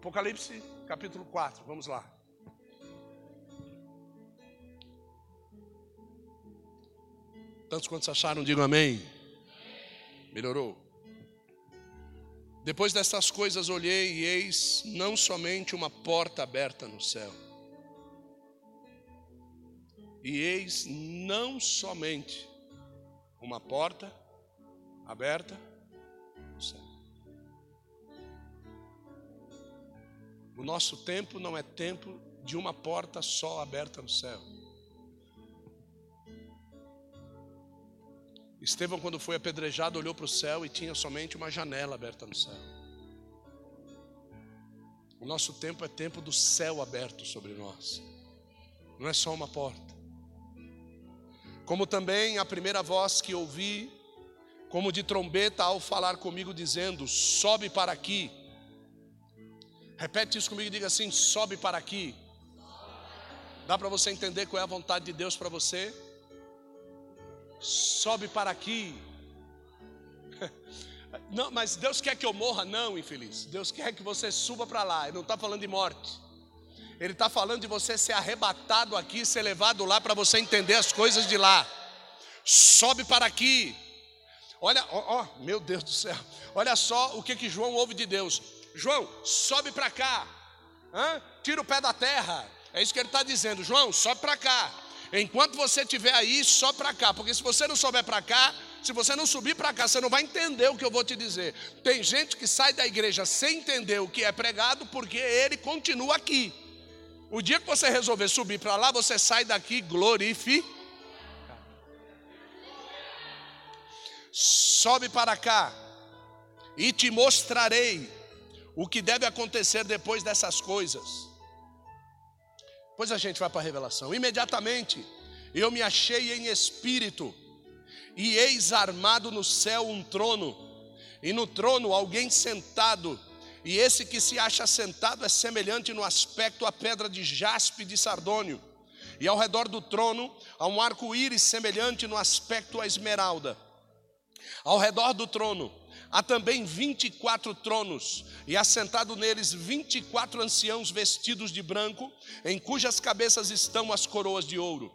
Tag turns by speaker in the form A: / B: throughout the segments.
A: Apocalipse capítulo 4, vamos lá. Tantos quantos acharam, digam amém. Melhorou. Depois destas coisas olhei e eis não somente uma porta aberta no céu. E eis não somente uma porta aberta O nosso tempo não é tempo de uma porta só aberta no céu. Estevão, quando foi apedrejado, olhou para o céu e tinha somente uma janela aberta no céu. O nosso tempo é tempo do céu aberto sobre nós, não é só uma porta. Como também a primeira voz que ouvi, como de trombeta, ao falar comigo, dizendo: Sobe para aqui. Repete isso comigo e diga assim: Sobe para aqui. Dá para você entender qual é a vontade de Deus para você? sobe para aqui. Não, mas Deus quer que eu morra? Não, infeliz. Deus quer que você suba para lá. Ele não está falando de morte. Ele está falando de você ser arrebatado aqui, ser levado lá para você entender as coisas de lá. Sobe para aqui. Olha, ó, ó, meu Deus do céu. Olha só o que, que João ouve de Deus. João, sobe para cá. Hã? Tira o pé da terra. É isso que ele está dizendo. João, sobe para cá. Enquanto você estiver aí, só para cá, porque se você não souber para cá, se você não subir para cá, você não vai entender o que eu vou te dizer. Tem gente que sai da igreja sem entender o que é pregado, porque ele continua aqui. O dia que você resolver subir para lá, você sai daqui glorificado. Sobe para cá e te mostrarei o que deve acontecer depois dessas coisas. Depois a gente vai para a revelação. Imediatamente eu me achei em espírito, e eis armado no céu um trono, e no trono alguém sentado, e esse que se acha sentado é semelhante no aspecto à pedra de jaspe de sardônio. E ao redor do trono há um arco-íris semelhante no aspecto à esmeralda. Ao redor do trono Há também 24 tronos, e assentado neles 24 anciãos vestidos de branco, em cujas cabeças estão as coroas de ouro.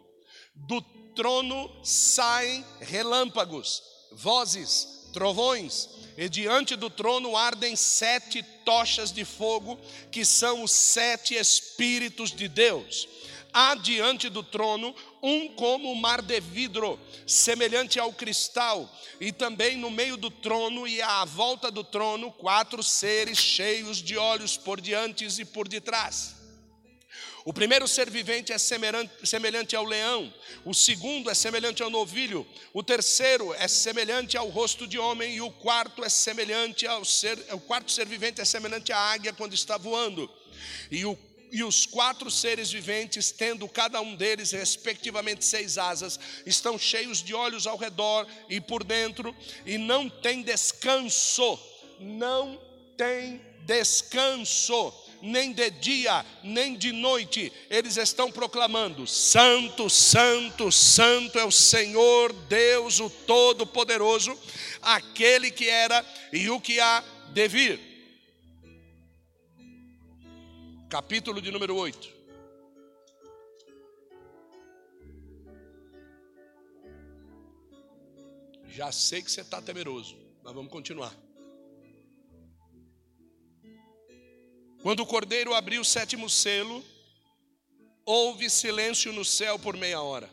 A: Do trono saem relâmpagos, vozes, trovões, e diante do trono ardem sete tochas de fogo, que são os sete Espíritos de Deus há diante do trono um como um mar de vidro, semelhante ao cristal, e também no meio do trono e à volta do trono, quatro seres cheios de olhos por diante e por detrás. O primeiro ser vivente é semelhante ao leão, o segundo é semelhante ao novilho, o terceiro é semelhante ao rosto de homem e o quarto é semelhante ao ser, o quarto ser vivente é semelhante à águia quando está voando. E o e os quatro seres viventes, tendo cada um deles respectivamente seis asas, estão cheios de olhos ao redor e por dentro, e não tem descanso, não tem descanso, nem de dia, nem de noite, eles estão proclamando: Santo, Santo, Santo é o Senhor Deus, o Todo-Poderoso, aquele que era e o que há de vir capítulo de número 8. Já sei que você está temeroso, mas vamos continuar. Quando o cordeiro abriu o sétimo selo, houve silêncio no céu por meia hora.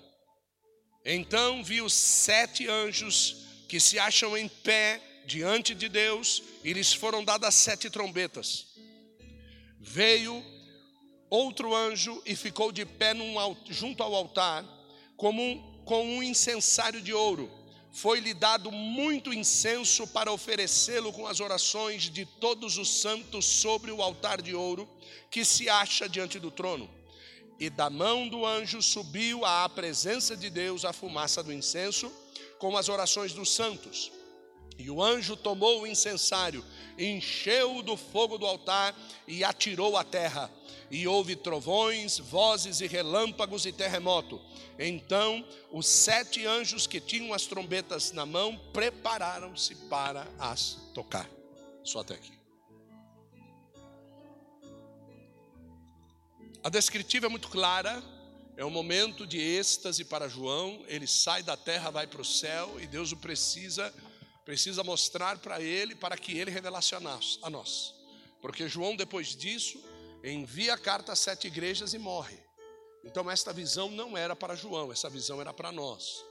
A: Então vi os sete anjos que se acham em pé diante de Deus, e lhes foram dadas sete trombetas. Veio outro anjo e ficou de pé num, junto ao altar, como um, com um incensário de ouro. Foi-lhe dado muito incenso para oferecê-lo com as orações de todos os santos sobre o altar de ouro que se acha diante do trono. E da mão do anjo subiu à presença de Deus a fumaça do incenso com as orações dos santos. E o anjo tomou o incensário, encheu-o do fogo do altar e atirou à terra. E houve trovões, vozes e relâmpagos e terremoto. Então os sete anjos que tinham as trombetas na mão prepararam-se para as tocar. Só até aqui. A descritiva é muito clara, é um momento de êxtase para João, ele sai da terra, vai para o céu e Deus o precisa precisa mostrar para ele para que ele revelasse a nós. Porque João depois disso envia a carta às sete igrejas e morre. Então esta visão não era para João, essa visão era para nós,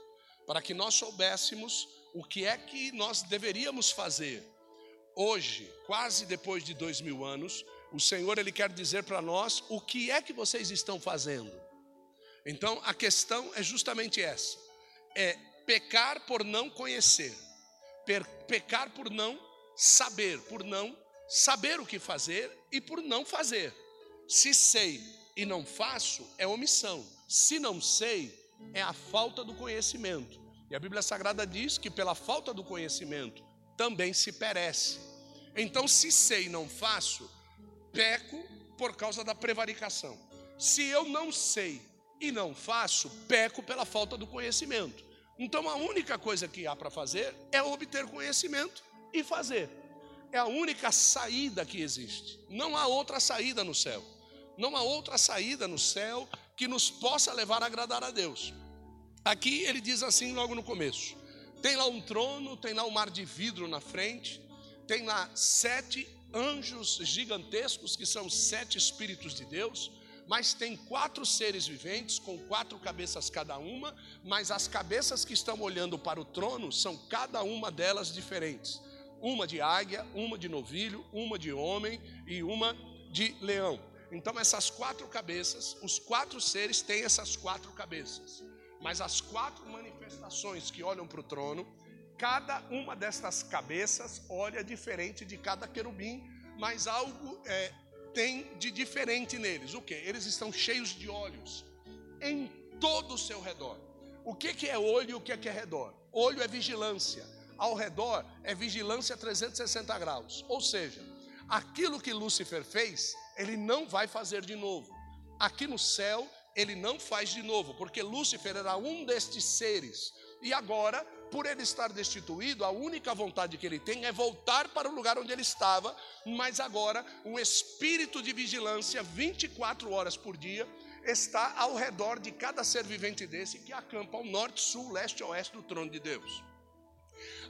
A: para que nós soubéssemos o que é que nós deveríamos fazer. Hoje, quase depois de dois mil anos, o Senhor ele quer dizer para nós o que é que vocês estão fazendo. Então a questão é justamente essa: é pecar por não conhecer, pecar por não saber, por não saber o que fazer e por não fazer. Se sei e não faço, é omissão. Se não sei, é a falta do conhecimento. E a Bíblia Sagrada diz que pela falta do conhecimento também se perece. Então, se sei e não faço, peco por causa da prevaricação. Se eu não sei e não faço, peco pela falta do conhecimento. Então, a única coisa que há para fazer é obter conhecimento e fazer. É a única saída que existe. Não há outra saída no céu. Não há outra saída no céu que nos possa levar a agradar a Deus. Aqui ele diz assim logo no começo: tem lá um trono, tem lá um mar de vidro na frente, tem lá sete anjos gigantescos, que são sete espíritos de Deus, mas tem quatro seres viventes, com quatro cabeças cada uma, mas as cabeças que estão olhando para o trono são cada uma delas diferentes: uma de águia, uma de novilho, uma de homem e uma de leão. Então, essas quatro cabeças, os quatro seres têm essas quatro cabeças. Mas as quatro manifestações que olham para o trono, cada uma destas cabeças olha diferente de cada querubim, mas algo é, tem de diferente neles. O que? Eles estão cheios de olhos em todo o seu redor. O que, que é olho e o que, que é redor? Olho é vigilância, ao redor é vigilância 360 graus. Ou seja, aquilo que Lúcifer fez, ele não vai fazer de novo. Aqui no céu, ele não faz de novo, porque Lúcifer era um destes seres, e agora, por ele estar destituído, a única vontade que ele tem é voltar para o lugar onde ele estava, mas agora um espírito de vigilância 24 horas por dia está ao redor de cada ser vivente desse que acampa ao norte, sul, leste e oeste do trono de Deus.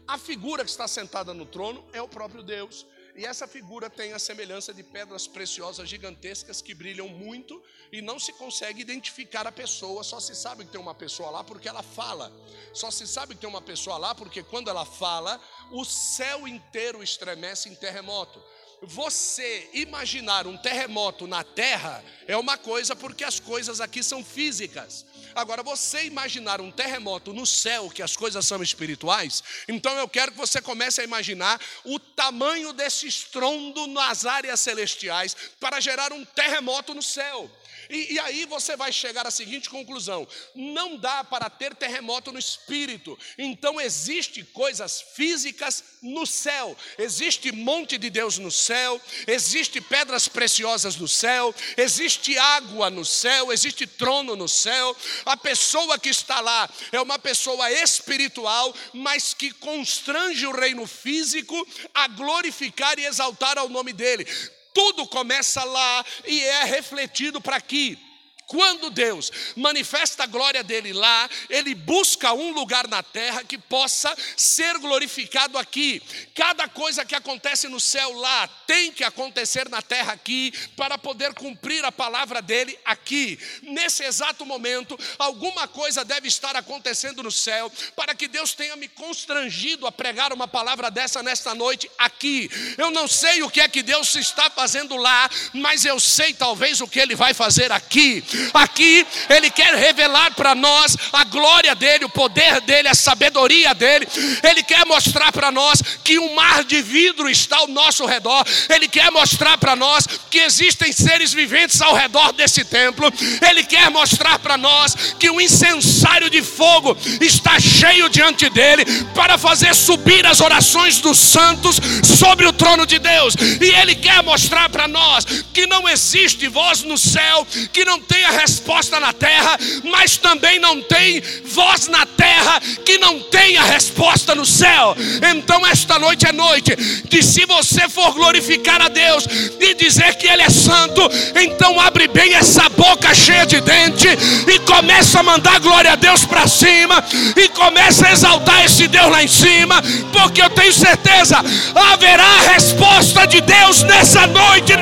A: A figura que está sentada no trono é o próprio Deus. E essa figura tem a semelhança de pedras preciosas gigantescas que brilham muito e não se consegue identificar a pessoa, só se sabe que tem uma pessoa lá porque ela fala. Só se sabe que tem uma pessoa lá porque quando ela fala, o céu inteiro estremece em terremoto. Você imaginar um terremoto na terra é uma coisa, porque as coisas aqui são físicas. Agora, você imaginar um terremoto no céu, que as coisas são espirituais, então eu quero que você comece a imaginar o tamanho desse estrondo nas áreas celestiais para gerar um terremoto no céu. E, e, aí você vai chegar à seguinte conclusão: não dá para ter terremoto no espírito. Então existe coisas físicas no céu. Existe monte de Deus no céu, existe pedras preciosas no céu, existe água no céu, existe trono no céu. A pessoa que está lá é uma pessoa espiritual, mas que constrange o reino físico a glorificar e exaltar ao nome dele. Tudo começa lá e é refletido para aqui. Quando Deus manifesta a glória dele lá, ele busca um lugar na terra que possa ser glorificado aqui. Cada coisa que acontece no céu lá tem que acontecer na terra aqui para poder cumprir a palavra dele aqui. Nesse exato momento, alguma coisa deve estar acontecendo no céu para que Deus tenha me constrangido a pregar uma palavra dessa nesta noite aqui. Eu não sei o que é que Deus está fazendo lá, mas eu sei talvez o que ele vai fazer aqui. Aqui Ele quer revelar para nós a glória dEle, o poder dEle, a sabedoria dEle. Ele quer mostrar para nós que um mar de vidro está ao nosso redor. Ele quer mostrar para nós que existem seres viventes ao redor desse templo. Ele quer mostrar para nós que um incensário de fogo está cheio diante dele para fazer subir as orações dos santos sobre o trono de Deus. E ele quer mostrar para nós que não existe voz no céu que não tenha resposta na terra, mas também não tem voz na terra que não tenha resposta no céu. Então, esta noite é noite de se você for glorificar a Deus e dizer que Ele é santo, então abre bem essa boca cheia de dente e começa a mandar glória a Deus para cima e começa a exaltar esse Deus lá em cima, porque eu tenho certeza haverá resposta de Deus nessa noite.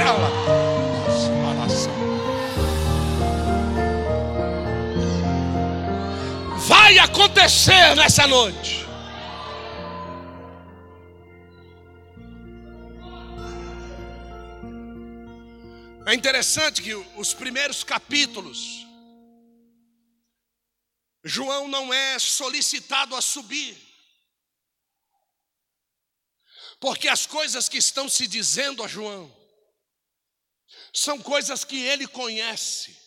A: Vai acontecer nessa noite. É interessante que os primeiros capítulos, João não é solicitado a subir, porque as coisas que estão se dizendo a João são coisas que ele conhece.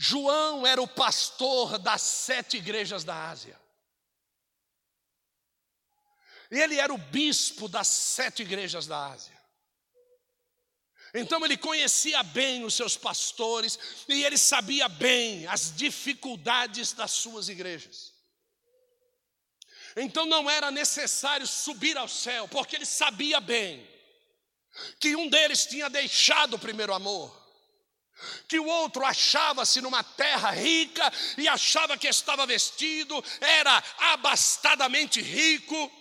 A: João era o pastor das sete igrejas da Ásia. Ele era o bispo das sete igrejas da Ásia. Então ele conhecia bem os seus pastores e ele sabia bem as dificuldades das suas igrejas. Então não era necessário subir ao céu, porque ele sabia bem que um deles tinha deixado o primeiro amor, que o outro achava-se numa terra rica e achava que estava vestido, era abastadamente rico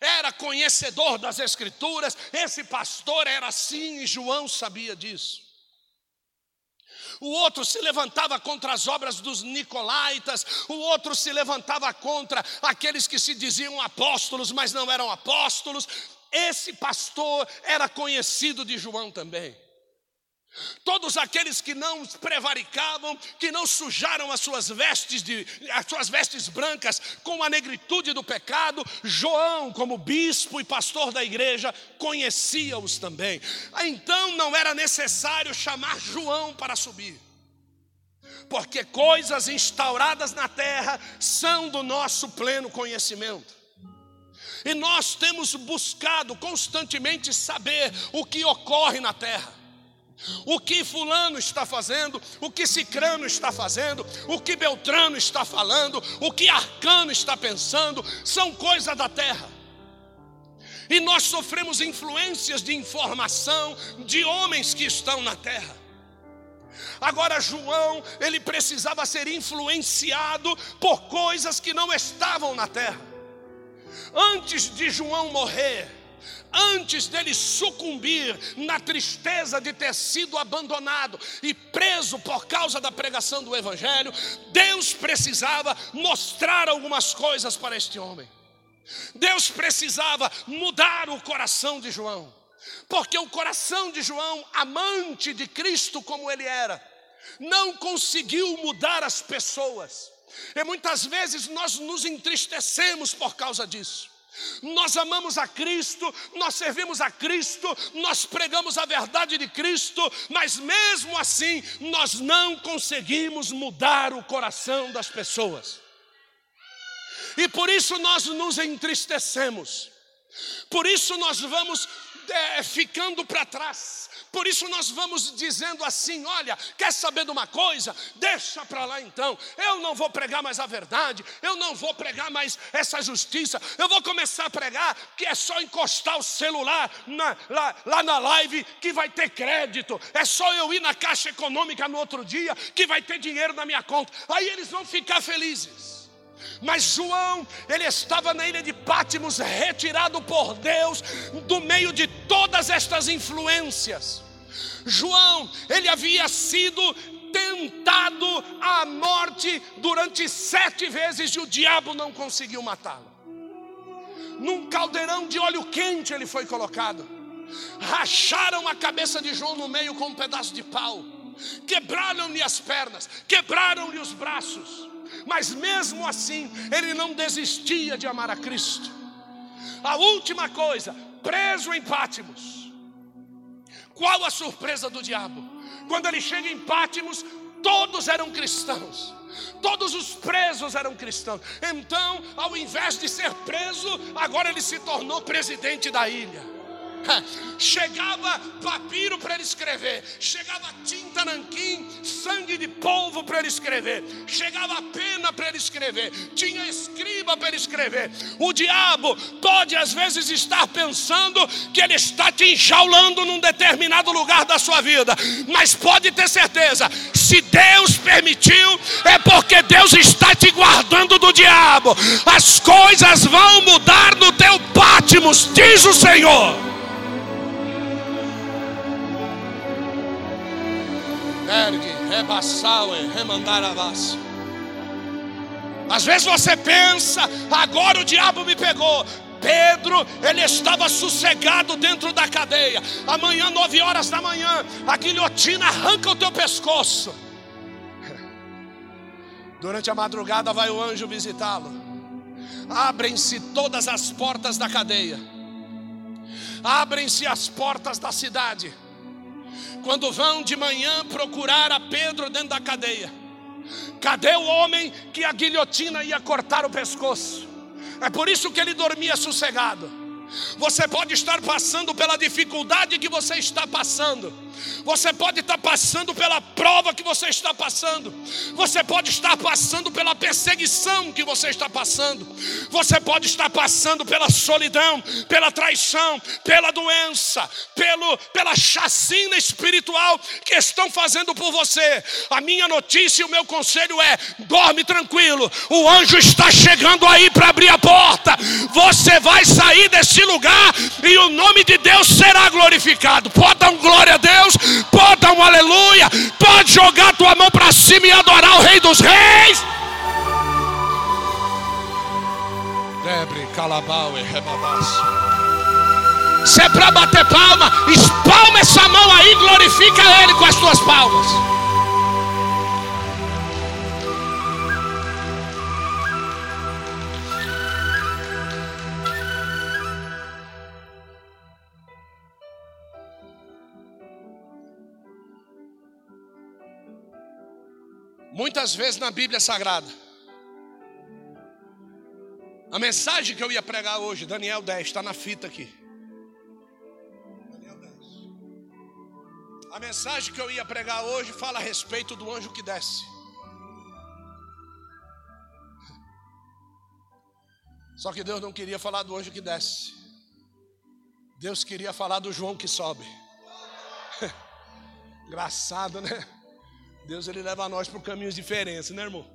A: era conhecedor das Escrituras, esse pastor era assim e João sabia disso. O outro se levantava contra as obras dos nicolaitas, o outro se levantava contra aqueles que se diziam apóstolos, mas não eram apóstolos. Esse pastor era conhecido de João também. Todos aqueles que não prevaricavam, que não sujaram as suas vestes de as suas vestes brancas com a negritude do pecado, João, como bispo e pastor da igreja, conhecia-os também. Então não era necessário chamar João para subir. Porque coisas instauradas na terra são do nosso pleno conhecimento. E nós temos buscado constantemente saber o que ocorre na terra. O que Fulano está fazendo, o que Cicrano está fazendo, o que Beltrano está falando, o que Arcano está pensando, são coisas da terra. E nós sofremos influências de informação de homens que estão na terra. Agora, João, ele precisava ser influenciado por coisas que não estavam na terra. Antes de João morrer, antes dele sucumbir na tristeza de ter sido abandonado e preso por causa da pregação do Evangelho, Deus precisava mostrar algumas coisas para este homem. Deus precisava mudar o coração de João, porque o coração de João, amante de Cristo como ele era, não conseguiu mudar as pessoas. E muitas vezes nós nos entristecemos por causa disso. Nós amamos a Cristo, nós servimos a Cristo, nós pregamos a verdade de Cristo, mas mesmo assim nós não conseguimos mudar o coração das pessoas. E por isso nós nos entristecemos, por isso nós vamos é, ficando para trás. Por isso nós vamos dizendo assim: olha, quer saber de uma coisa? Deixa para lá então. Eu não vou pregar mais a verdade, eu não vou pregar mais essa justiça. Eu vou começar a pregar que é só encostar o celular na, lá, lá na live que vai ter crédito. É só eu ir na caixa econômica no outro dia que vai ter dinheiro na minha conta. Aí eles vão ficar felizes. Mas João, ele estava na ilha de Pátimos, retirado por Deus do meio de todas estas influências. João, ele havia sido tentado à morte durante sete vezes e o diabo não conseguiu matá-lo. Num caldeirão de óleo quente ele foi colocado. Racharam a cabeça de João no meio com um pedaço de pau. Quebraram-lhe as pernas, quebraram-lhe os braços mas mesmo assim, ele não desistia de amar a Cristo. A última coisa, preso em Pátimos. Qual a surpresa do diabo? Quando ele chega em Pátimos, todos eram cristãos. Todos os presos eram cristãos. Então, ao invés de ser preso, agora ele se tornou presidente da ilha. Chegava papiro para ele escrever, chegava tinta nanquim, sangue de polvo para ele escrever, chegava pena para ele escrever, tinha escriba para ele escrever. O diabo pode às vezes estar pensando que ele está te enjaulando num determinado lugar da sua vida, mas pode ter certeza, se Deus permitiu, é porque Deus está te guardando do diabo. As coisas vão mudar no teu Pátimos, diz o Senhor. Ergue, rebaçaue, remandaravas. Às vezes você pensa, agora o diabo me pegou. Pedro, ele estava sossegado dentro da cadeia. Amanhã, nove horas da manhã, a guilhotina arranca o teu pescoço. Durante a madrugada vai o anjo visitá-lo. Abrem-se todas as portas da cadeia. Abrem-se as portas da cidade quando vão de manhã procurar a Pedro dentro da cadeia. Cadê o homem que a guilhotina ia cortar o pescoço? É por isso que ele dormia sossegado. Você pode estar passando pela dificuldade que você está passando. Você pode estar passando pela prova que você está passando. Você pode estar passando pela perseguição que você está passando. Você pode estar passando pela solidão, pela traição, pela doença, pelo, pela chacina espiritual que estão fazendo por você. A minha notícia e o meu conselho é: dorme tranquilo. O anjo está chegando aí para abrir a porta. Você vai sair desse lugar e o nome de Deus será glorificado. Pode dar um glória a. Deus, pode dar um aleluia, pode jogar tua mão para cima e adorar o Rei dos Reis. Debre, calabau e rebabaço. Se é para bater palma, espalma essa mão aí, glorifica Ele com as tuas palmas. Muitas vezes na Bíblia Sagrada. A mensagem que eu ia pregar hoje, Daniel 10, está na fita aqui. Daniel 10. A mensagem que eu ia pregar hoje fala a respeito do anjo que desce. Só que Deus não queria falar do anjo que desce. Deus queria falar do João que sobe. Engraçado, né? Deus ele leva nós por caminhos diferentes, né, irmão?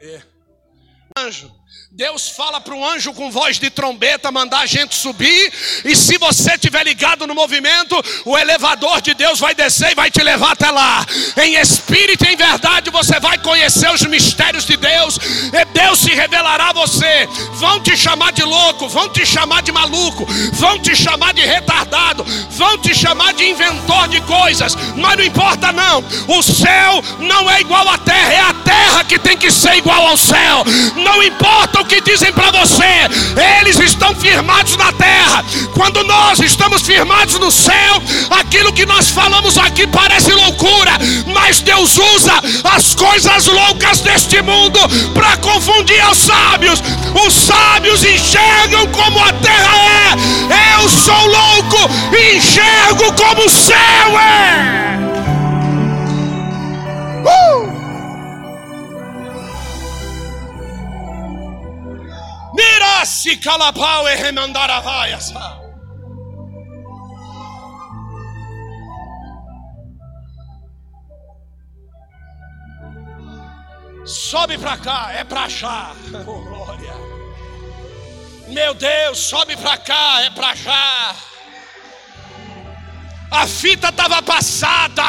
A: É anjo. Deus fala para o anjo com voz de trombeta mandar a gente subir, e se você estiver ligado no movimento, o elevador de Deus vai descer e vai te levar até lá. Em espírito e em verdade você vai conhecer os mistérios de Deus, Deus se revelará a você. Vão te chamar de louco, vão te chamar de maluco, vão te chamar de retardado, vão te chamar de inventor de coisas, mas não importa não. O céu não é igual à terra, é a terra que tem que ser igual ao céu. Não importa o que dizem para você, eles estão firmados na terra. Quando nós estamos firmados no céu, aquilo que nós falamos aqui parece loucura, mas Deus usa as coisas loucas deste mundo para confundir os sábios. Os sábios enxergam como a terra é. Eu sou louco enxergo como o céu é. Uh! Mirasi calapau e remandaravaias. Sobe para cá, é para achar. Oh, glória. Meu Deus, sobe para cá, é para já. A fita estava passada.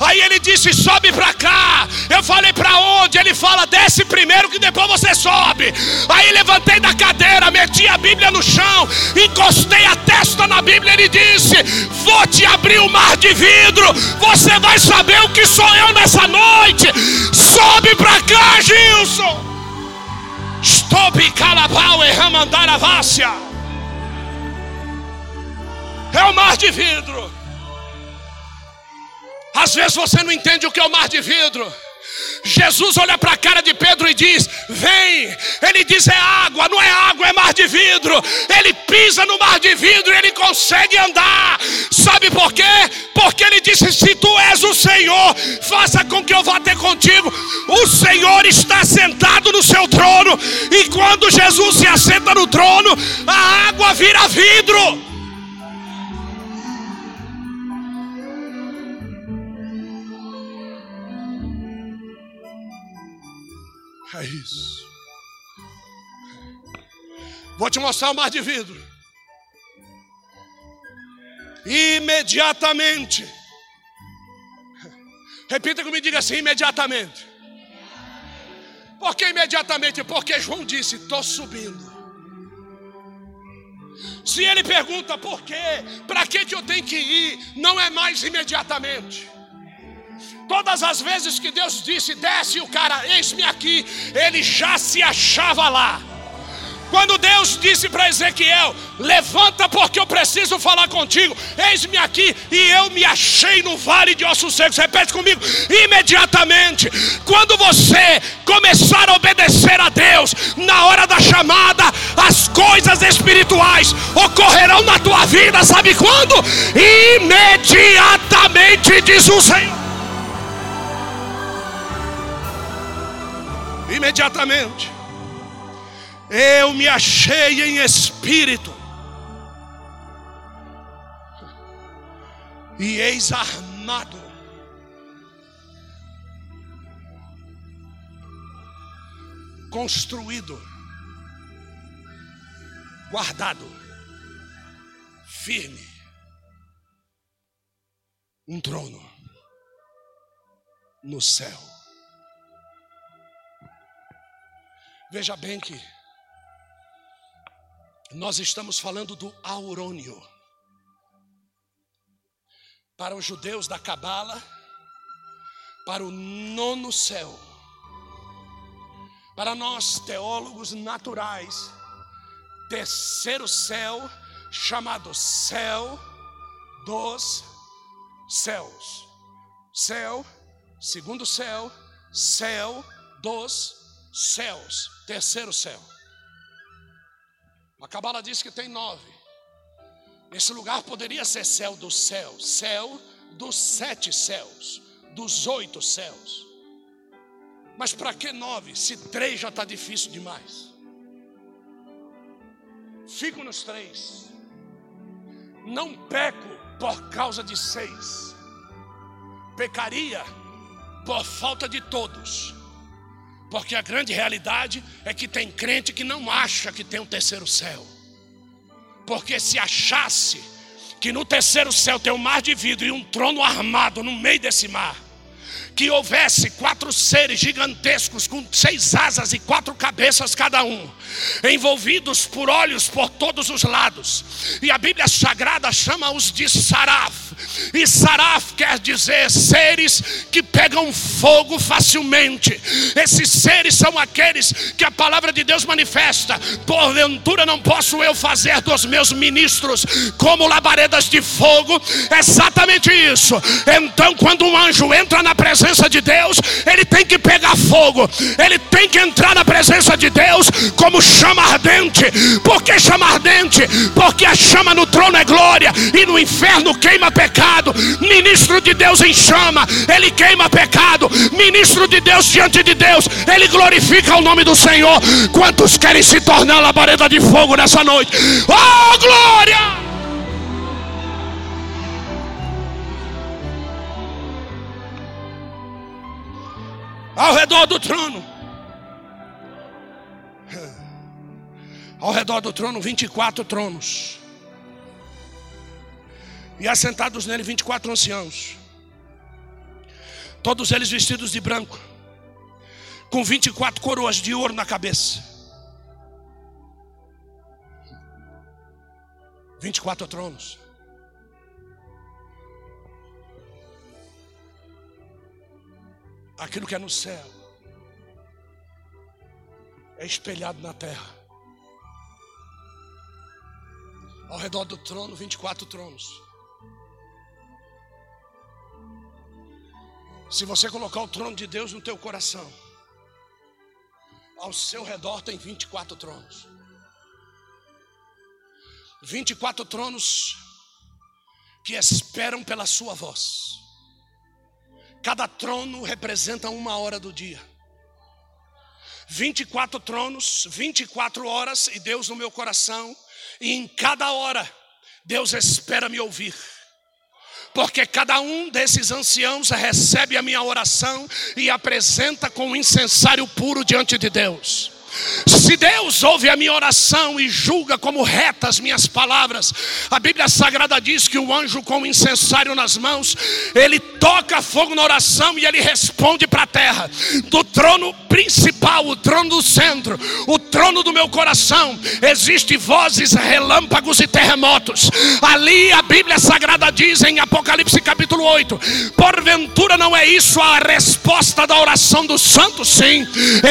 A: Aí ele disse: sobe para cá. Eu falei: para onde? Ele fala: desce primeiro, que depois você sobe. Aí levantei da cadeira, meti a Bíblia no chão, encostei a testa na Bíblia. Ele disse: Vou te abrir o mar de vidro. Você vai saber o que sou eu nessa noite. Sobe para cá, Gilson. Stop calabau e ramandaravácia. É o mar de vidro. Às vezes você não entende o que é o mar de vidro. Jesus olha para a cara de Pedro e diz: Vem. Ele diz: É água, não é água, é mar de vidro. Ele pisa no mar de vidro e ele consegue andar. Sabe por quê? Porque ele disse: Se tu és o Senhor, faça com que eu vá ter contigo. O Senhor está sentado no seu trono. E quando Jesus se assenta no trono, a água vira vidro. É isso. Vou te mostrar o mar de vidro. Imediatamente. Repita comigo, diga assim: imediatamente. Por que imediatamente? Porque João disse: estou subindo. Se ele pergunta por quê, para que, que eu tenho que ir, não é mais imediatamente. Todas as vezes que Deus disse, desce o cara, eis-me aqui, ele já se achava lá. Quando Deus disse para Ezequiel: Levanta, porque eu preciso falar contigo. Eis-me aqui, e eu me achei no vale de ossos secos. Repete comigo: imediatamente. Quando você começar a obedecer a Deus, na hora da chamada, as coisas espirituais ocorrerão na tua vida. Sabe quando? Imediatamente, diz o Senhor. Imediatamente. Eu me achei em espírito. E eis armado. Construído. Guardado. Firme. Um trono no céu. Veja bem que nós estamos falando do aurônio. Para os judeus da Cabala, para o nono céu. Para nós teólogos naturais, terceiro céu, chamado céu dos céus. Céu, segundo céu, céu dos céus, terceiro céu. A Cabala diz que tem nove. Esse lugar poderia ser céu do céu, céu dos sete céus, dos oito céus. Mas para que nove, se três já está difícil demais? Fico nos três. Não peco por causa de seis. Pecaria por falta de todos. Porque a grande realidade é que tem crente que não acha que tem um terceiro céu. Porque se achasse que no terceiro céu tem um mar de vidro e um trono armado no meio desse mar, que houvesse quatro seres gigantescos com seis asas e quatro cabeças cada um, envolvidos por olhos por todos os lados. E a Bíblia Sagrada chama-os de Saraf. E Saraf quer dizer seres que pegam fogo facilmente. Esses seres são aqueles que a palavra de Deus manifesta. Porventura não posso eu fazer dos meus ministros como labaredas de fogo. Exatamente isso. Então, quando um anjo entra na presença presença de Deus, ele tem que pegar fogo, ele tem que entrar na presença de Deus como chama ardente. Por que chama ardente? Porque a chama no trono é glória e no inferno queima pecado. Ministro de Deus em chama, ele queima pecado. Ministro de Deus diante de Deus, ele glorifica o nome do Senhor. Quantos querem se tornar labareda de fogo nessa noite? Oh, glória! Ao redor do trono. Ao redor do trono, 24 tronos. E assentados nele, 24 anciãos. Todos eles vestidos de branco, com 24 coroas de ouro na cabeça. 24 tronos. Aquilo que é no céu é espelhado na terra. Ao redor do trono, 24 tronos. Se você colocar o trono de Deus no teu coração, ao seu redor tem 24 tronos. 24 tronos que esperam pela sua voz. Cada trono representa uma hora do dia. 24 tronos, 24 horas e Deus no meu coração, e em cada hora Deus espera me ouvir porque cada um desses anciãos recebe a minha oração e apresenta com um incensário puro diante de Deus. Se Deus ouve a minha oração e julga como retas minhas palavras, a Bíblia Sagrada diz que o anjo com o incensário nas mãos, ele toca fogo na oração e ele responde para a terra. Do trono principal, o trono do centro, o trono do meu coração, existe vozes, relâmpagos e terremotos. Ali a Bíblia Sagrada diz em Apocalipse capítulo 8: Porventura não é isso a resposta da oração dos santos? Sim.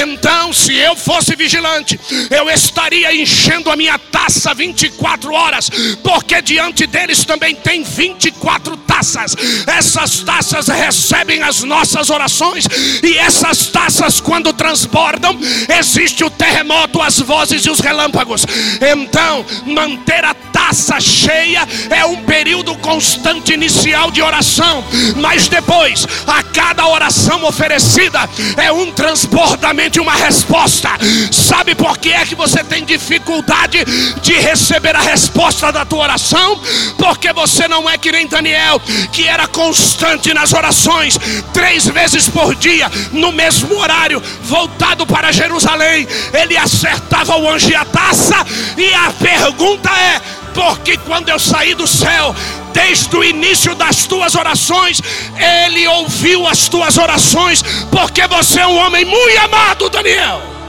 A: Então, se eu fosse fosse vigilante, eu estaria enchendo a minha taça 24 horas, porque diante deles também tem 24 taças. Essas taças recebem as nossas orações, e essas taças, quando transbordam, existe o terremoto, as vozes e os relâmpagos. Então, manter a taça cheia é um período constante inicial de oração, mas depois, a cada oração oferecida, é um transbordamento e uma resposta. Sabe por que é que você tem dificuldade de receber a resposta da tua oração? Porque você não é que nem Daniel, que era constante nas orações, três vezes por dia, no mesmo horário, voltado para Jerusalém. Ele acertava o anjo e a taça, e a pergunta é: porque quando eu saí do céu, desde o início das tuas orações, Ele ouviu as tuas orações, porque você é um homem muito amado, Daniel.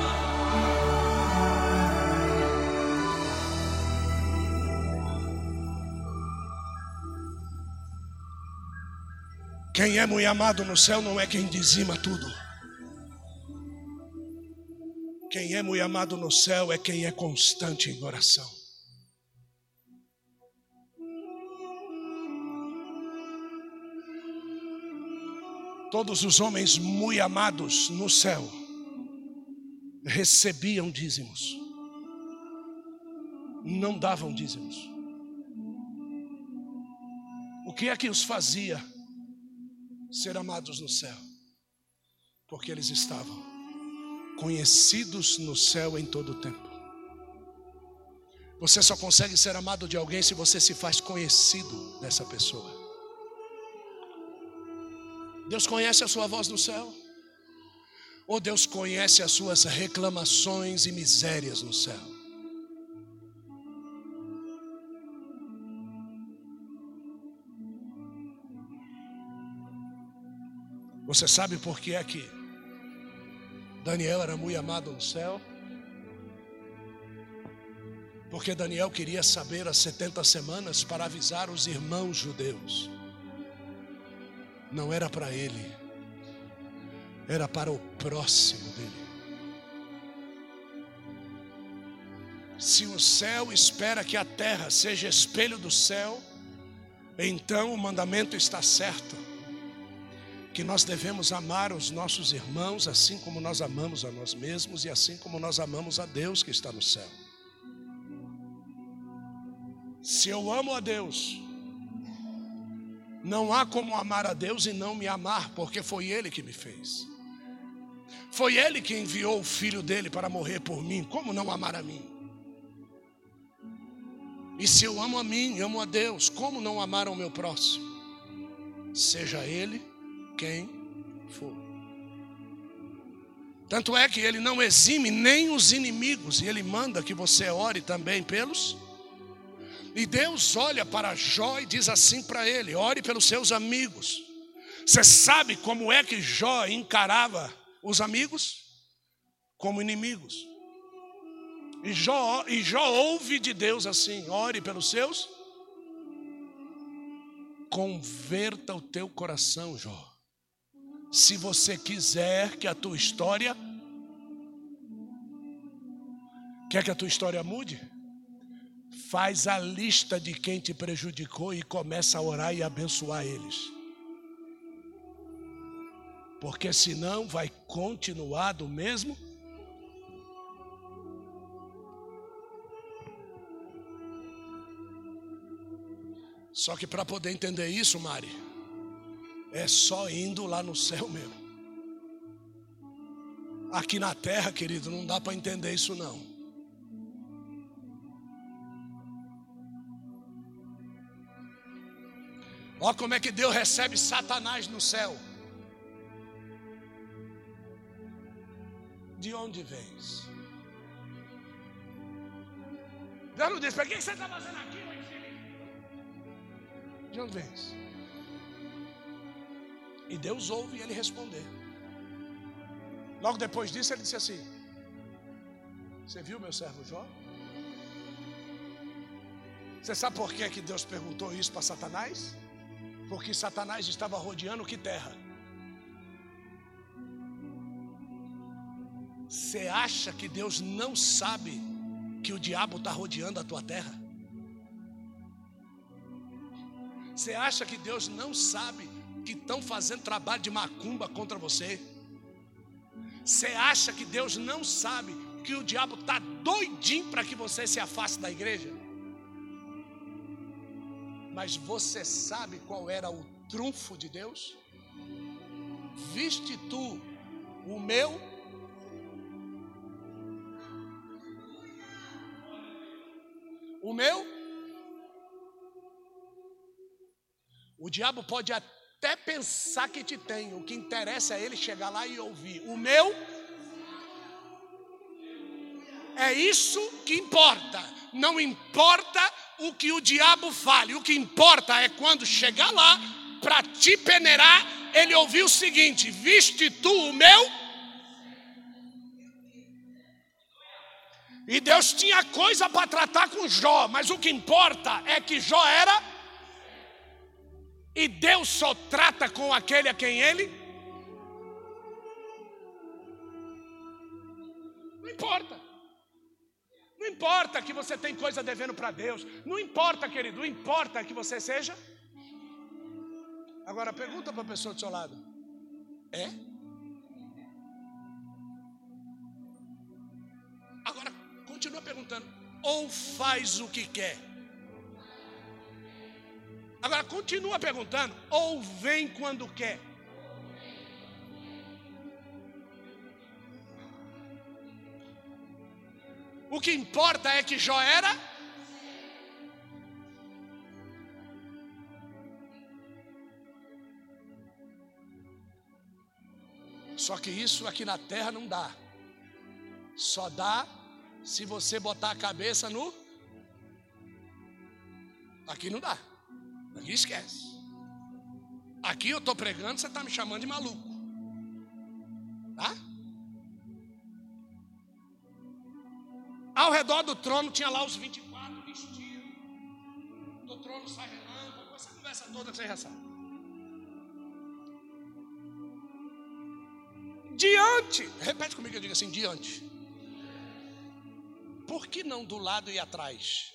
A: Quem é muito amado no céu não é quem dizima tudo. Quem é muito amado no céu é quem é constante em oração. Todos os homens muito amados no céu recebiam dízimos, não davam dízimos. O que é que os fazia ser amados no céu? Porque eles estavam conhecidos no céu em todo o tempo. Você só consegue ser amado de alguém se você se faz conhecido dessa pessoa. Deus conhece a sua voz no céu? Ou Deus conhece as suas reclamações e misérias no céu? Você sabe por que é que Daniel era muito amado no céu? Porque Daniel queria saber as 70 semanas para avisar os irmãos judeus não era para ele, era para o próximo dele. Se o céu espera que a terra seja espelho do céu, então o mandamento está certo, que nós devemos amar os nossos irmãos assim como nós amamos a nós mesmos e assim como nós amamos a Deus que está no céu. Se eu amo a Deus, não há como amar a Deus e não me amar, porque foi Ele que me fez. Foi Ele que enviou o filho dele para morrer por mim. Como não amar a mim? E se eu amo a mim, amo a Deus, como não amar ao meu próximo? Seja ele quem for. Tanto é que ele não exime nem os inimigos, e ele manda que você ore também pelos e Deus olha para Jó e diz assim para ele: ore pelos seus amigos. Você sabe como é que Jó encarava os amigos? Como inimigos. E Jó, e Jó ouve de Deus assim: ore pelos seus. Converta o teu coração, Jó. Se você quiser que a tua história. Quer que a tua história mude? faz a lista de quem te prejudicou e começa a orar e abençoar eles. porque senão vai continuar do mesmo. Só que para poder entender isso, Mari, é só indo lá no céu mesmo. Aqui na terra, querido, não dá para entender isso não. Olha como é que Deus recebe Satanás no céu. De onde vens? Deus não diz, para que você está fazendo aqui, De onde vens? E Deus ouve ele responder. Logo depois disso, ele disse assim: Você viu meu servo Jó? Você sabe por que, que Deus perguntou isso para Satanás? Porque Satanás estava rodeando que terra? Você acha que Deus não sabe que o diabo está rodeando a tua terra? Você acha que Deus não sabe que estão fazendo trabalho de macumba contra você? Você acha que Deus não sabe que o diabo está doidinho para que você se afaste da igreja? Mas você sabe qual era o trunfo de Deus? Viste tu o meu o meu o diabo pode até até pensar que te tem. O que interessa é ele chegar lá e ouvir. O meu é isso que importa. Não importa o que o diabo fale. O que importa é quando chegar lá para te peneirar, ele ouvir o seguinte: Viste tu o meu? E Deus tinha coisa para tratar com Jó, mas o que importa é que Jó era e Deus só trata com aquele a quem ele. Não importa. Não importa que você tem coisa devendo para Deus. Não importa, querido. Importa que você seja. Agora pergunta para a pessoa do seu lado: É? Agora continua perguntando: Ou faz o que quer? Agora continua perguntando, ou vem quando quer. O que importa é que Jó era Só que isso aqui na terra não dá. Só dá se você botar a cabeça no. Aqui não dá. Aqui esquece. Aqui eu estou pregando, você está me chamando de maluco. Tá? Ao redor do trono tinha lá os 24 vestidos. Do trono sai relâmpago, essa conversa toda você já sabe. Diante, repete comigo, eu digo assim: diante. Por que não do lado e atrás?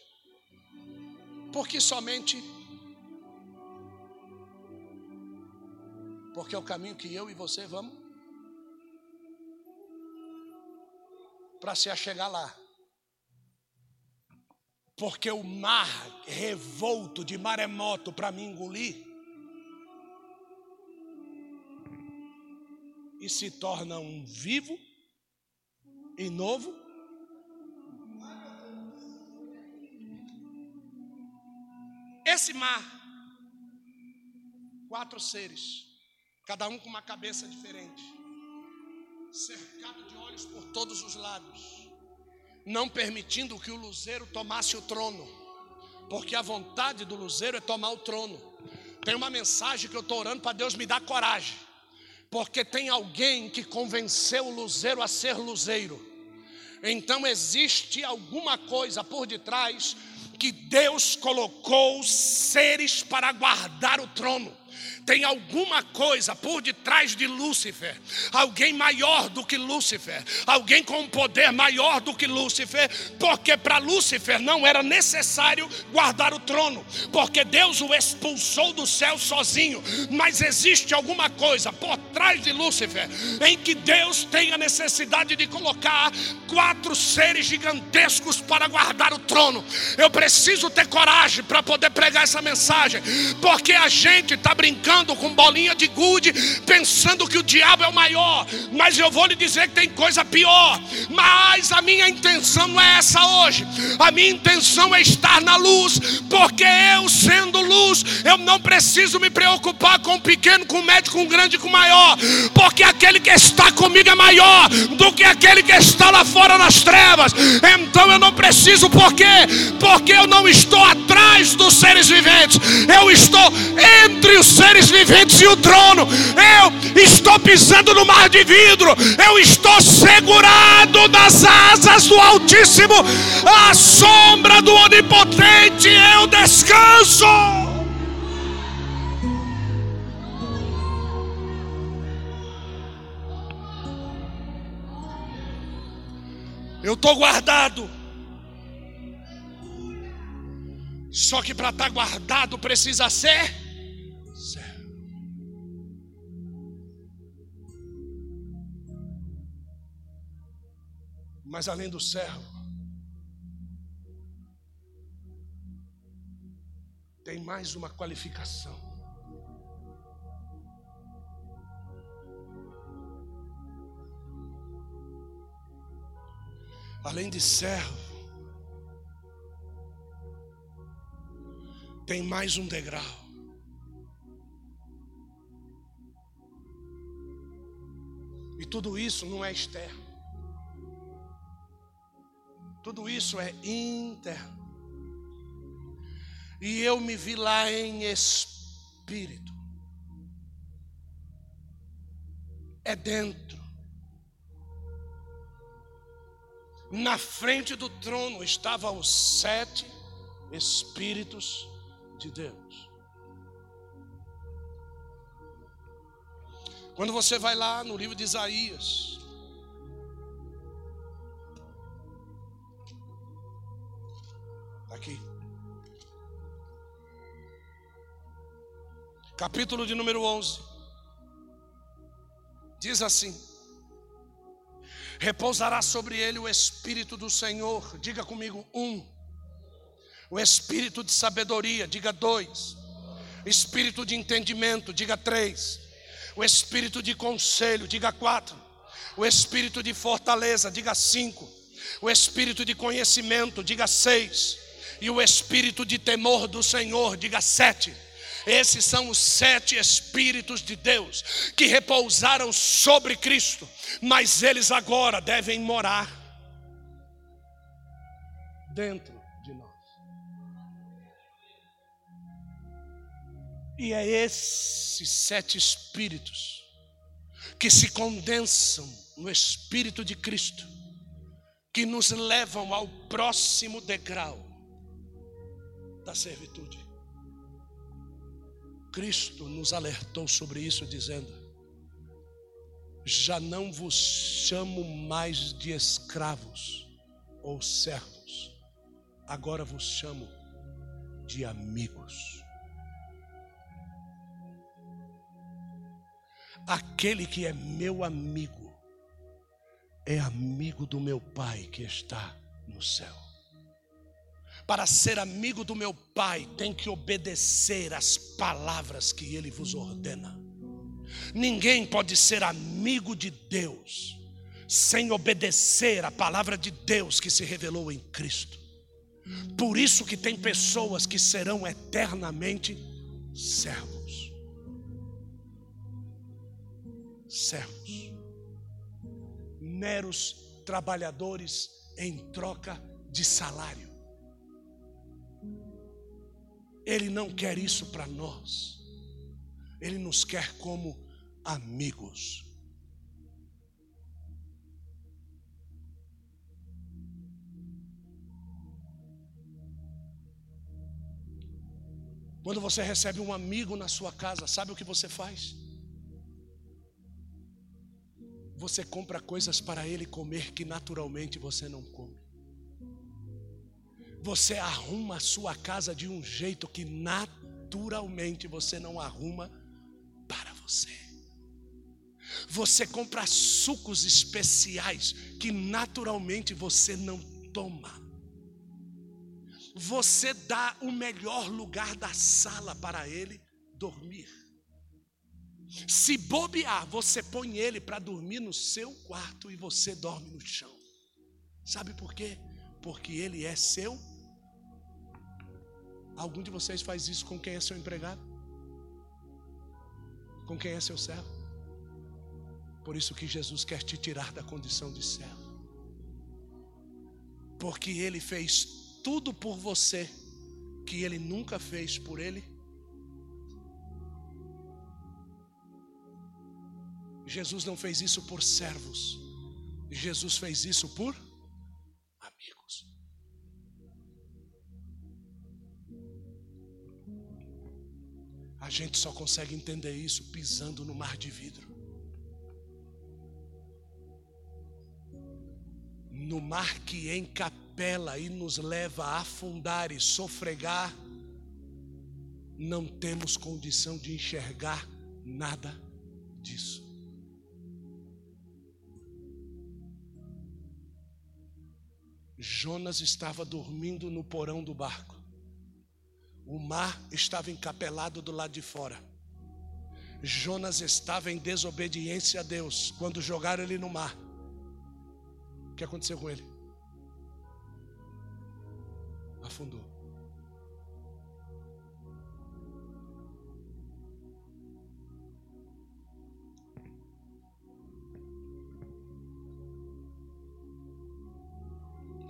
A: Porque somente Porque é o caminho que eu e você vamos para se achegar lá. Porque o mar revolto de maremoto para me engolir e se torna um vivo e novo. Esse mar, quatro seres, cada um com uma cabeça diferente, cercado de olhos por todos os lados, não permitindo que o luzeiro tomasse o trono, porque a vontade do luzeiro é tomar o trono. Tem uma mensagem que eu estou orando para Deus me dar coragem, porque tem alguém que convenceu o luzeiro a ser luzeiro. Então existe alguma coisa por detrás que Deus colocou seres para guardar o trono. Tem alguma coisa por detrás de Lúcifer, alguém maior do que Lúcifer, alguém com um poder maior do que Lúcifer, porque para Lúcifer não era necessário guardar o trono, porque Deus o expulsou do céu sozinho. Mas existe alguma coisa por trás de Lúcifer em que Deus tem a necessidade de colocar quatro seres gigantescos para guardar o trono. Eu preciso ter coragem para poder pregar essa mensagem, porque a gente está brincando com bolinha de gude, pensando que o diabo é o maior, mas eu vou lhe dizer que tem coisa pior. Mas a minha intenção não é essa hoje, a minha intenção é estar na luz, porque eu, sendo luz, eu não preciso me preocupar com o pequeno, com o médio, com o grande, com o maior, porque aquele que está comigo é maior do que aquele que está lá fora nas trevas. Então eu não preciso, por quê? Porque eu não estou atrás dos seres viventes, eu estou entre os seres viventes e o trono. Eu estou pisando no mar de vidro, eu estou segurado nas asas do Altíssimo, à sombra do Onipotente, eu descanso. Eu estou guardado. Só que para estar tá guardado precisa ser Mas além do servo, tem mais uma qualificação. Além de servo, tem mais um degrau. E tudo isso não é externo. Tudo isso é interno. E eu me vi lá em espírito. É dentro. Na frente do trono estavam os sete espíritos de Deus. Quando você vai lá no livro de Isaías, aqui, capítulo de número 11, diz assim: repousará sobre ele o Espírito do Senhor, diga comigo, um o espírito de sabedoria, diga dois. Espírito de entendimento, diga três. O espírito de conselho, diga quatro. O espírito de fortaleza, diga cinco. O espírito de conhecimento, diga seis. E o espírito de temor do Senhor, diga sete. Esses são os sete Espíritos de Deus que repousaram sobre Cristo, mas eles agora devem morar dentro E é esses sete espíritos que se condensam no Espírito de Cristo, que nos levam ao próximo degrau da servitude. Cristo nos alertou sobre isso, dizendo: Já não vos chamo mais de escravos ou servos, agora vos chamo de amigos. Aquele que é meu amigo é amigo do meu Pai que está no céu. Para ser amigo do meu Pai, tem que obedecer às palavras que Ele vos ordena. Ninguém pode ser amigo de Deus sem obedecer à palavra de Deus que se revelou em Cristo. Por isso que tem pessoas que serão eternamente servos. servos, meros trabalhadores em troca de salário. Ele não quer isso para nós, ele nos quer como amigos. Quando você recebe um amigo na sua casa, sabe o que você faz? Você compra coisas para ele comer que naturalmente você não come. Você arruma a sua casa de um jeito que naturalmente você não arruma para você. Você compra sucos especiais que naturalmente você não toma. Você dá o melhor lugar da sala para ele dormir. Se bobear, você põe ele para dormir no seu quarto e você dorme no chão. Sabe por quê? Porque ele é seu. Algum de vocês faz isso com quem é seu empregado? Com quem é seu servo? Por isso que Jesus quer te tirar da condição de servo. Porque ele fez tudo por você que ele nunca fez por ele Jesus não fez isso por servos, Jesus fez isso por gente só consegue entender isso pisando no mar de vidro. No mar que encapela e nos leva a afundar e sofregar, não temos condição de enxergar nada disso. Jonas estava dormindo no porão do barco. O mar estava encapelado do lado de fora. Jonas estava em desobediência a Deus quando jogaram ele no mar. O que aconteceu com ele? Afundou.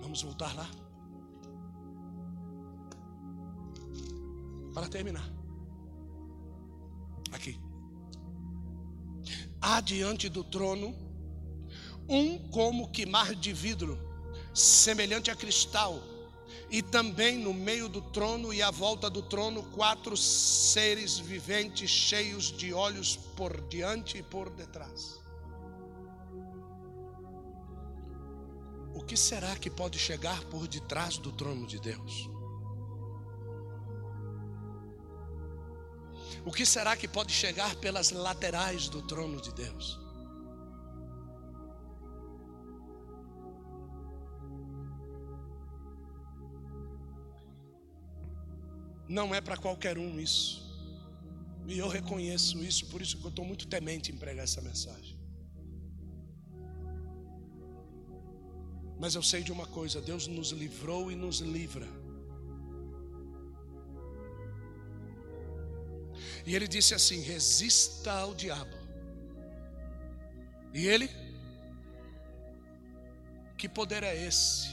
A: Vamos voltar lá. Para terminar. Aqui. Há diante do trono um como que mar de vidro, semelhante a cristal, e também no meio do trono e à volta do trono quatro seres viventes cheios de olhos por diante e por detrás. o que será que pode chegar por detrás do trono de Deus? O que será que pode chegar pelas laterais do trono de Deus? Não é para qualquer um isso. E eu reconheço isso, por isso que eu estou muito temente em pregar essa mensagem. Mas eu sei de uma coisa: Deus nos livrou e nos livra. E ele disse assim: resista ao diabo. E ele? Que poder é esse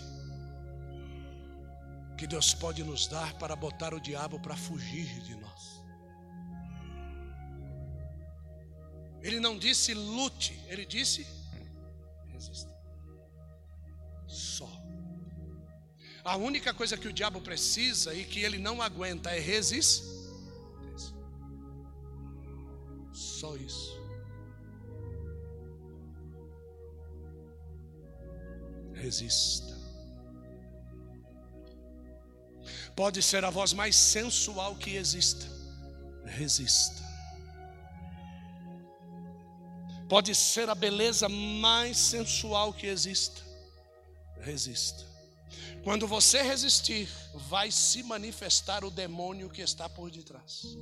A: que Deus pode nos dar para botar o diabo para fugir de nós? Ele não disse lute, ele disse resista só. A única coisa que o diabo precisa e que ele não aguenta é resistir. Só isso. Resista. Pode ser a voz mais sensual que exista. Resista. Pode ser a beleza mais sensual que exista resista. Quando você resistir, vai se manifestar o demônio que está por detrás.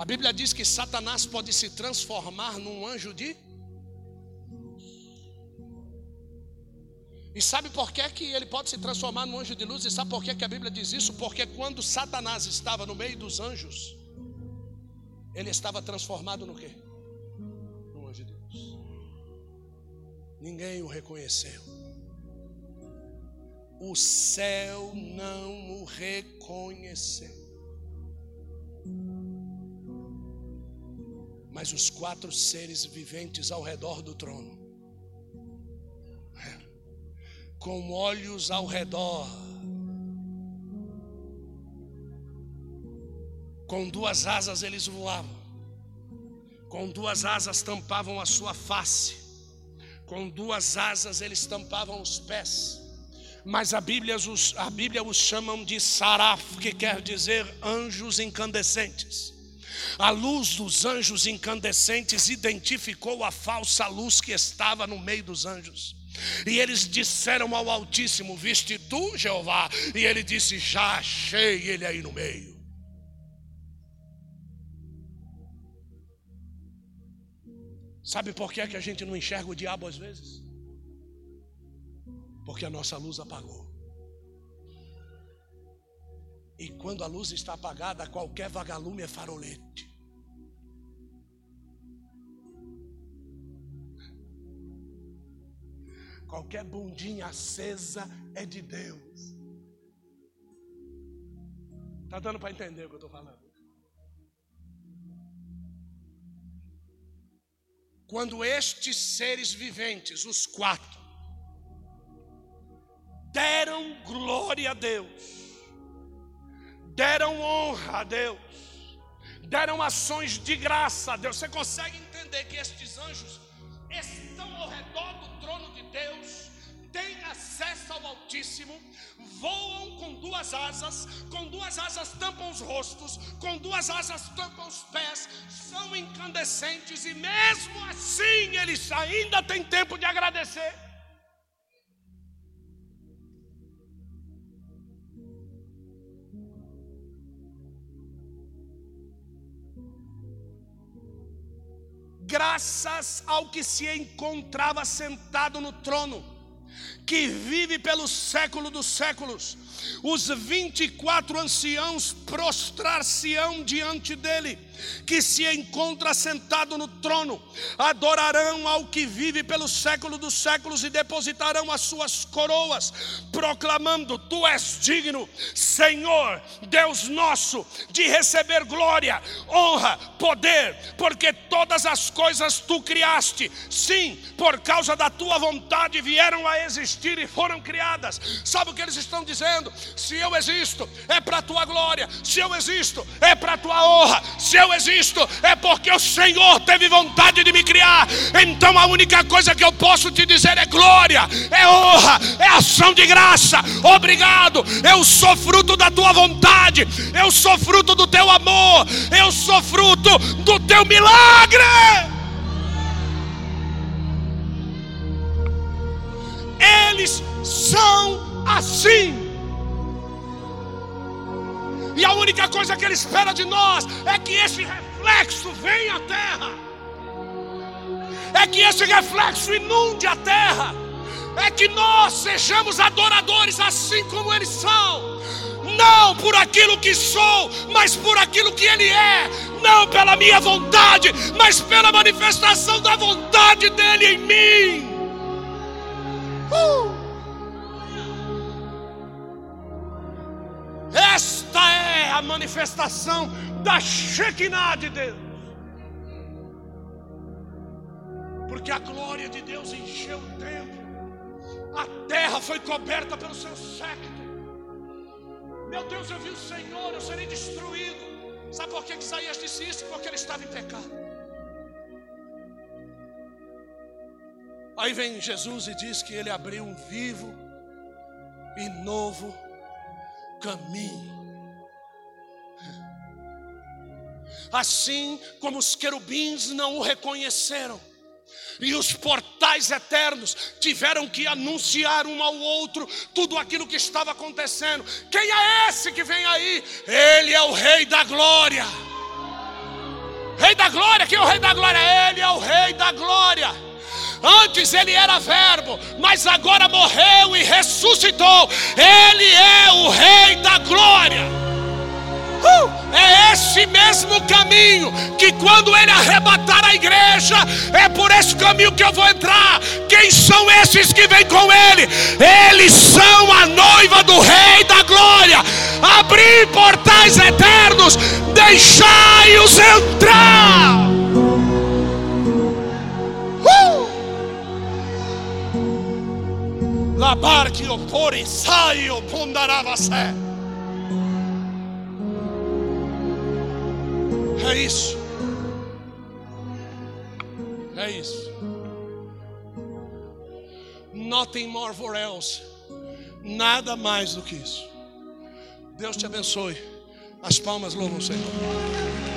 A: A Bíblia diz que Satanás pode se transformar num anjo de E sabe por que, que ele pode se transformar num anjo de luz? E sabe por que, que a Bíblia diz isso? Porque quando Satanás estava no meio dos anjos, ele estava transformado no quê? Ninguém o reconheceu. O céu não o reconheceu. mas os quatro seres viventes ao redor do trono, com olhos ao redor, com duas asas eles voavam, com duas asas tampavam a sua face, com duas asas eles tampavam os pés, mas a Bíblia, os, a Bíblia os chama de saraf, que quer dizer anjos incandescentes. A luz dos anjos incandescentes identificou a falsa luz que estava no meio dos anjos. E eles disseram ao Altíssimo: Viste tu, Jeová? E ele disse: Já achei ele aí no meio. Sabe por que, é que a gente não enxerga o diabo às vezes? Porque a nossa luz apagou. E quando a luz está apagada, qualquer vagalume é farolete. Qualquer bundinha acesa é de Deus. Está dando para entender o que eu estou falando? Quando estes seres viventes, os quatro, deram glória a Deus, deram honra a Deus, deram ações de graça a Deus. Você consegue entender que estes anjos estão ao redor do trono de Deus, têm acesso ao Altíssimo, voam com duas asas, com duas asas tampam os rostos, com duas asas tampam os pés, são incandescentes e mesmo assim eles ainda têm tempo de agradecer. Graças ao que se encontrava sentado no trono, que vive pelo século dos séculos. Os 24 anciãos prostrar-se-ão diante dele que se encontra sentado no trono, adorarão ao que vive pelo século dos séculos e depositarão as suas coroas, proclamando: Tu és digno, Senhor, Deus nosso, de receber glória, honra, poder, porque todas as coisas tu criaste, sim, por causa da tua vontade vieram a existir e foram criadas. Sabe o que eles estão dizendo? Se eu existo, é para a tua glória, se eu existo, é para a tua honra, se eu existo é porque o Senhor teve vontade de me criar. Então a única coisa que eu posso te dizer é glória, é honra, é ação de graça. Obrigado. Eu sou fruto da tua vontade, eu sou fruto do teu amor, eu sou fruto do teu milagre. Eles são assim. E a única coisa que Ele espera de nós é que esse reflexo venha à terra. É que esse reflexo inunde a terra. É que nós sejamos adoradores assim como eles são. Não por aquilo que sou, mas por aquilo que Ele é. Não pela minha vontade, mas pela manifestação da vontade dEle em mim. Uh! Esta é a manifestação da Shekinah de Deus. Porque a glória de Deus encheu o templo, a terra foi coberta pelo seu séquito. Meu Deus, eu vi o Senhor, eu serei destruído. Sabe por que Isaías disse isso? Porque ele estava em pecado. Aí vem Jesus e diz que ele abriu um vivo e novo caminho. Assim como os querubins não o reconheceram, e os portais eternos tiveram que anunciar um ao outro tudo aquilo que estava acontecendo. Quem é esse que vem aí? Ele é o Rei da Glória. Rei da Glória, quem é o Rei da Glória? Ele é o Rei da Glória. Antes ele era verbo, mas agora morreu e ressuscitou. Ele é o Rei da Glória. Uh, é esse mesmo caminho que quando ele arrebatar a igreja, é por esse caminho que eu vou entrar. Quem são esses que vêm com ele? Eles são a noiva do Rei da Glória. Abrir portais eternos, deixai-os entrar. La barchi opori sai o pondarava sé. É isso. É isso. Nothing more for else. Nada mais do que isso. Deus te abençoe. As palmas louvam o Senhor.